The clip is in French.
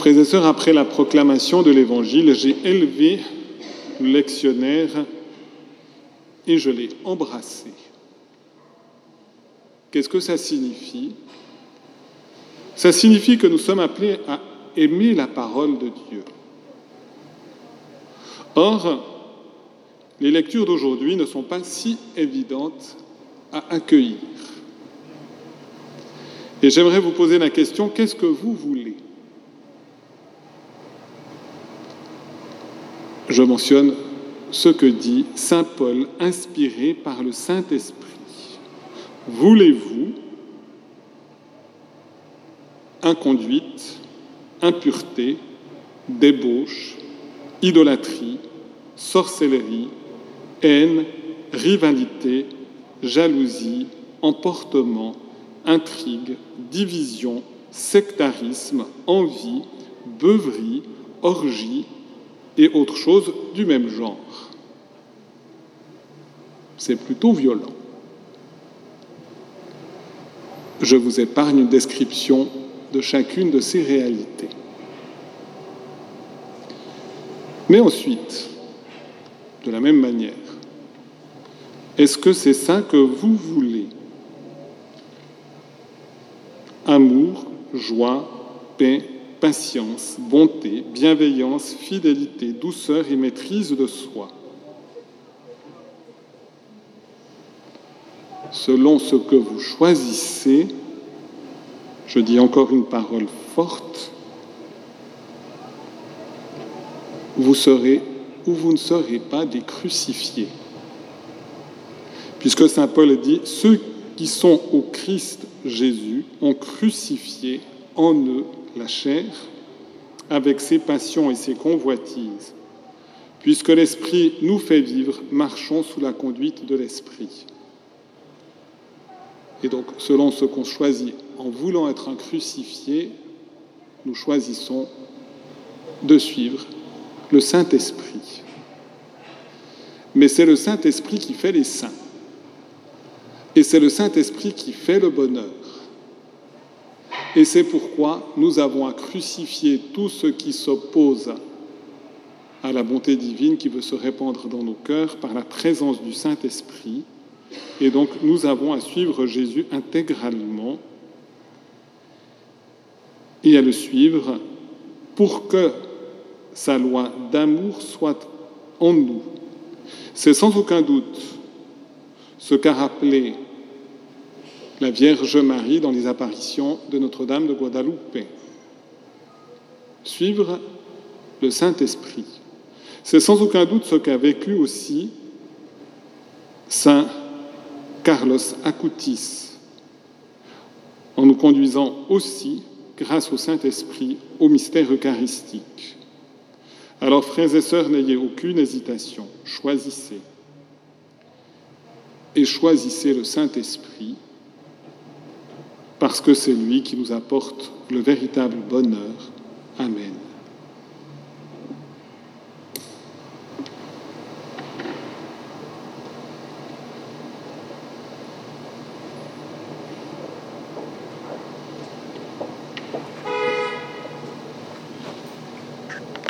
Frères et sœurs, après la proclamation de l'Évangile, j'ai élevé le lectionnaire et je l'ai embrassé. Qu'est-ce que ça signifie? Ça signifie que nous sommes appelés à aimer la parole de Dieu. Or, les lectures d'aujourd'hui ne sont pas si évidentes à accueillir. Et j'aimerais vous poser la question, qu'est-ce que vous voulez? Je mentionne ce que dit Saint Paul, inspiré par le Saint-Esprit. Voulez-vous inconduite, impureté, débauche, idolâtrie, sorcellerie, haine, rivalité, jalousie, emportement, intrigue, division, sectarisme, envie, beuverie, orgie et autres choses du même genre. C'est plutôt violent. Je vous épargne une description de chacune de ces réalités. Mais ensuite, de la même manière, est-ce que c'est ça que vous voulez? Amour, joie, paix, patience, bonté, bienveillance, fidélité, douceur et maîtrise de soi. Selon ce que vous choisissez, je dis encore une parole forte, vous serez ou vous ne serez pas des crucifiés. Puisque Saint Paul dit, ceux qui sont au Christ Jésus ont crucifié en eux la chair avec ses passions et ses convoitises. Puisque l'Esprit nous fait vivre, marchons sous la conduite de l'Esprit. Et donc, selon ce qu'on choisit en voulant être un crucifié, nous choisissons de suivre le Saint-Esprit. Mais c'est le Saint-Esprit qui fait les saints. Et c'est le Saint-Esprit qui fait le bonheur. Et c'est pourquoi nous avons à crucifier tout ce qui s'oppose à la bonté divine qui veut se répandre dans nos cœurs par la présence du Saint-Esprit. Et donc nous avons à suivre Jésus intégralement et à le suivre pour que sa loi d'amour soit en nous. C'est sans aucun doute ce qu'a rappelé la Vierge Marie dans les apparitions de Notre-Dame de Guadalupe. Suivre le Saint-Esprit. C'est sans aucun doute ce qu'a vécu aussi Saint Carlos Acutis, en nous conduisant aussi, grâce au Saint-Esprit, au mystère eucharistique. Alors, frères et sœurs, n'ayez aucune hésitation, choisissez. Et choisissez le Saint-Esprit, parce que c'est lui qui nous apporte le véritable bonheur. Amen.